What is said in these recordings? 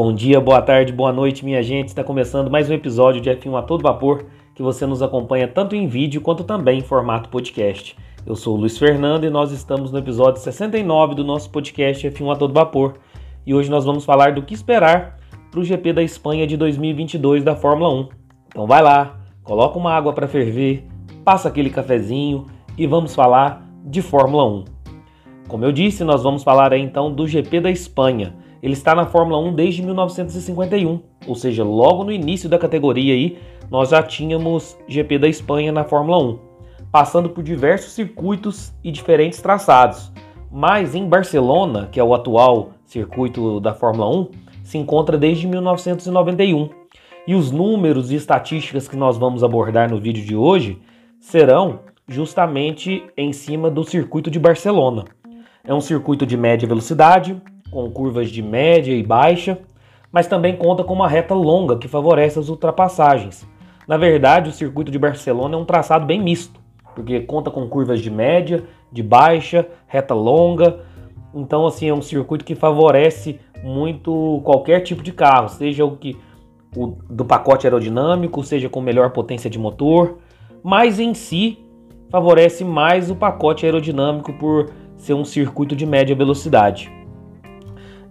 Bom dia, boa tarde, boa noite, minha gente. Está começando mais um episódio de F1 a todo vapor que você nos acompanha tanto em vídeo quanto também em formato podcast. Eu sou o Luiz Fernando e nós estamos no episódio 69 do nosso podcast F1 a todo vapor. E hoje nós vamos falar do que esperar para o GP da Espanha de 2022 da Fórmula 1. Então vai lá, coloca uma água para ferver, passa aquele cafezinho e vamos falar de Fórmula 1. Como eu disse, nós vamos falar aí então do GP da Espanha ele está na Fórmula 1 desde 1951, ou seja, logo no início da categoria aí, nós já tínhamos GP da Espanha na Fórmula 1, passando por diversos circuitos e diferentes traçados. Mas em Barcelona, que é o atual circuito da Fórmula 1, se encontra desde 1991. E os números e estatísticas que nós vamos abordar no vídeo de hoje serão justamente em cima do circuito de Barcelona. É um circuito de média velocidade, com curvas de média e baixa, mas também conta com uma reta longa que favorece as ultrapassagens. Na verdade, o circuito de Barcelona é um traçado bem misto, porque conta com curvas de média, de baixa, reta longa. Então, assim, é um circuito que favorece muito qualquer tipo de carro, seja o que o, do pacote aerodinâmico, seja com melhor potência de motor, mas em si favorece mais o pacote aerodinâmico por ser um circuito de média velocidade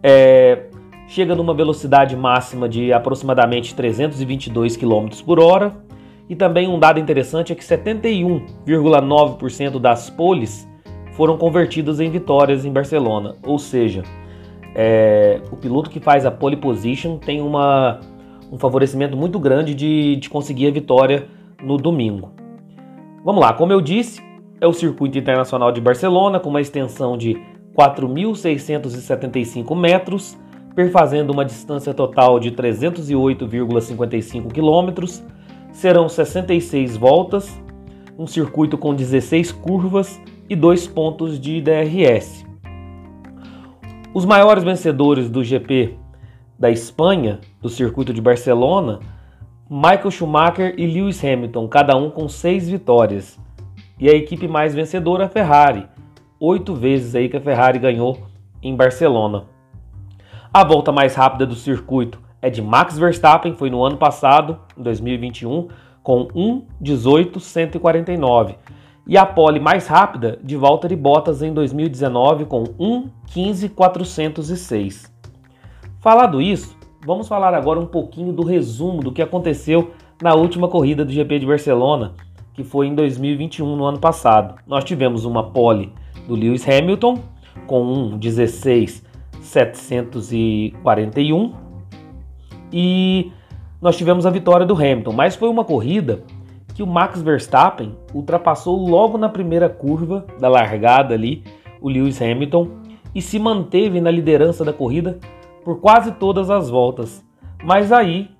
é, chega numa velocidade máxima de aproximadamente 322 km por hora. E também um dado interessante é que 71,9% das poles foram convertidas em vitórias em Barcelona. Ou seja, é, o piloto que faz a pole position tem uma, um favorecimento muito grande de, de conseguir a vitória no domingo. Vamos lá, como eu disse, é o circuito internacional de Barcelona com uma extensão de 4.675 metros, perfazendo uma distância total de 308,55 quilômetros. Serão 66 voltas, um circuito com 16 curvas e dois pontos de DRS. Os maiores vencedores do GP da Espanha, do circuito de Barcelona, Michael Schumacher e Lewis Hamilton, cada um com seis vitórias. E a equipe mais vencedora, a Ferrari, oito vezes aí que a Ferrari ganhou em Barcelona. A volta mais rápida do circuito é de Max Verstappen, foi no ano passado, em 2021, com 1:18.149. E a pole mais rápida de Valtteri Bottas em 2019 com 1:15.406. Falado isso, vamos falar agora um pouquinho do resumo do que aconteceu na última corrida do GP de Barcelona, que foi em 2021, no ano passado. Nós tivemos uma pole do Lewis Hamilton com um 16.741 e nós tivemos a vitória do Hamilton, mas foi uma corrida que o Max Verstappen ultrapassou logo na primeira curva da largada ali o Lewis Hamilton e se manteve na liderança da corrida por quase todas as voltas. Mas aí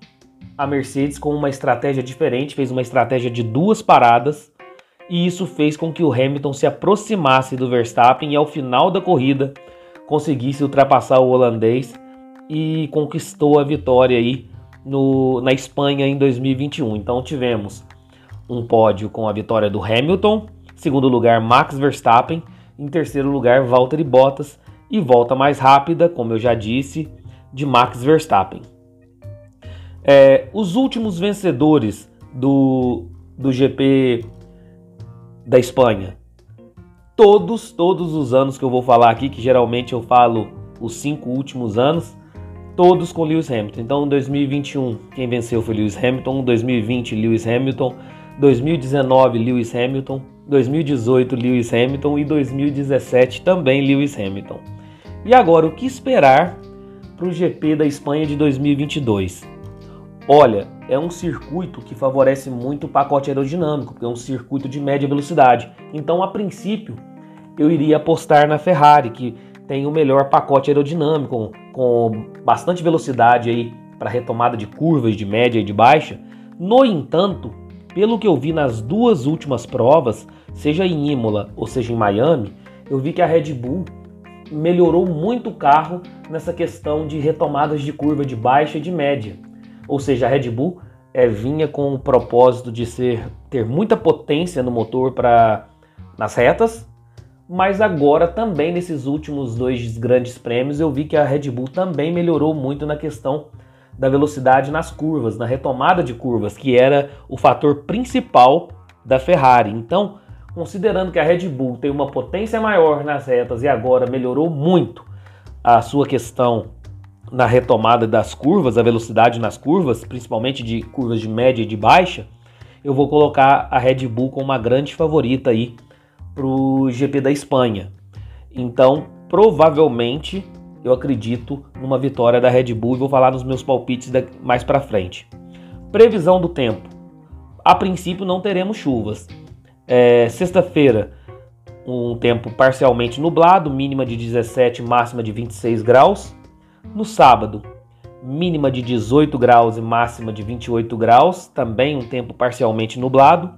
a Mercedes com uma estratégia diferente fez uma estratégia de duas paradas e isso fez com que o Hamilton se aproximasse do Verstappen e ao final da corrida conseguisse ultrapassar o holandês e conquistou a vitória aí no, na Espanha em 2021. Então tivemos um pódio com a vitória do Hamilton, segundo lugar Max Verstappen, em terceiro lugar Valtteri Bottas e volta mais rápida, como eu já disse, de Max Verstappen. É, os últimos vencedores do, do GP da Espanha. Todos, todos os anos que eu vou falar aqui, que geralmente eu falo os cinco últimos anos, todos com Lewis Hamilton. Então, em 2021, quem venceu foi Lewis Hamilton, 2020, Lewis Hamilton, 2019, Lewis Hamilton, 2018, Lewis Hamilton e 2017 também Lewis Hamilton. E agora, o que esperar para o GP da Espanha de 2022? Olha, é um circuito que favorece muito o pacote aerodinâmico, porque é um circuito de média velocidade. Então, a princípio, eu iria apostar na Ferrari, que tem o melhor pacote aerodinâmico, com bastante velocidade aí para retomada de curvas de média e de baixa. No entanto, pelo que eu vi nas duas últimas provas, seja em Imola ou seja em Miami, eu vi que a Red Bull melhorou muito o carro nessa questão de retomadas de curva de baixa e de média. Ou seja, a Red Bull é, vinha com o propósito de ser ter muita potência no motor para nas retas, mas agora também nesses últimos dois grandes prêmios eu vi que a Red Bull também melhorou muito na questão da velocidade nas curvas, na retomada de curvas, que era o fator principal da Ferrari. Então, considerando que a Red Bull tem uma potência maior nas retas e agora melhorou muito a sua questão na retomada das curvas, a velocidade nas curvas, principalmente de curvas de média e de baixa, eu vou colocar a Red Bull como uma grande favorita aí para o GP da Espanha. Então, provavelmente, eu acredito numa vitória da Red Bull e vou falar nos meus palpites mais para frente. Previsão do tempo. A princípio não teremos chuvas. É, Sexta-feira, um tempo parcialmente nublado, mínima de 17, máxima de 26 graus. No sábado, mínima de 18 graus e máxima de 28 graus, também um tempo parcialmente nublado.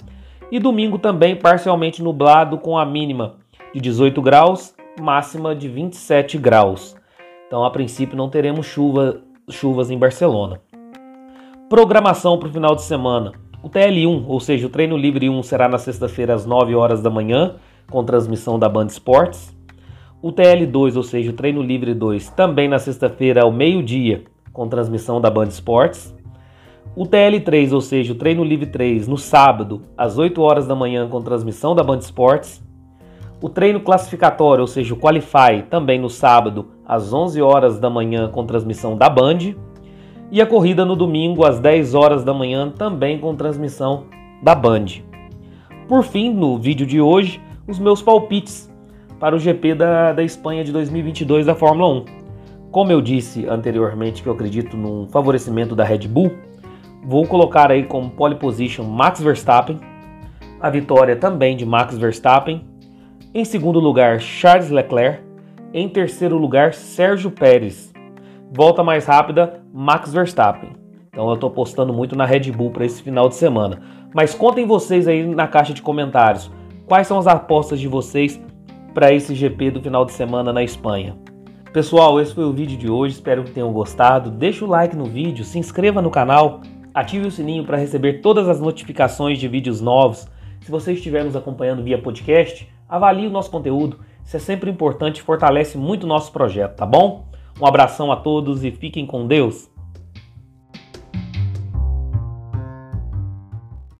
E domingo também parcialmente nublado com a mínima de 18 graus, máxima de 27 graus. Então, a princípio, não teremos chuva, chuvas em Barcelona. Programação para o final de semana. O TL1, ou seja, o treino livre 1 será na sexta-feira às 9 horas da manhã, com transmissão da Band Esportes. O TL2, ou seja, o treino livre 2, também na sexta-feira ao meio-dia, com transmissão da Band Esportes. O TL3, ou seja, o treino livre 3, no sábado, às 8 horas da manhã, com transmissão da Band Esportes. O treino classificatório, ou seja, o Qualify, também no sábado, às 11 horas da manhã, com transmissão da Band. E a corrida no domingo, às 10 horas da manhã, também com transmissão da Band. Por fim, no vídeo de hoje, os meus palpites para o GP da, da Espanha de 2022 da Fórmula 1. Como eu disse anteriormente que eu acredito num favorecimento da Red Bull, Vou colocar aí como pole position Max Verstappen, a vitória também de Max Verstappen. Em segundo lugar, Charles Leclerc. Em terceiro lugar, Sérgio Pérez. Volta mais rápida, Max Verstappen. Então eu estou postando muito na Red Bull para esse final de semana. Mas contem vocês aí na caixa de comentários quais são as apostas de vocês para esse GP do final de semana na Espanha. Pessoal, esse foi o vídeo de hoje, espero que tenham gostado. Deixa o like no vídeo, se inscreva no canal Ative o sininho para receber todas as notificações de vídeos novos. Se você estiver nos acompanhando via podcast, avalie o nosso conteúdo. Isso é sempre importante fortalece muito o nosso projeto, tá bom? Um abração a todos e fiquem com Deus.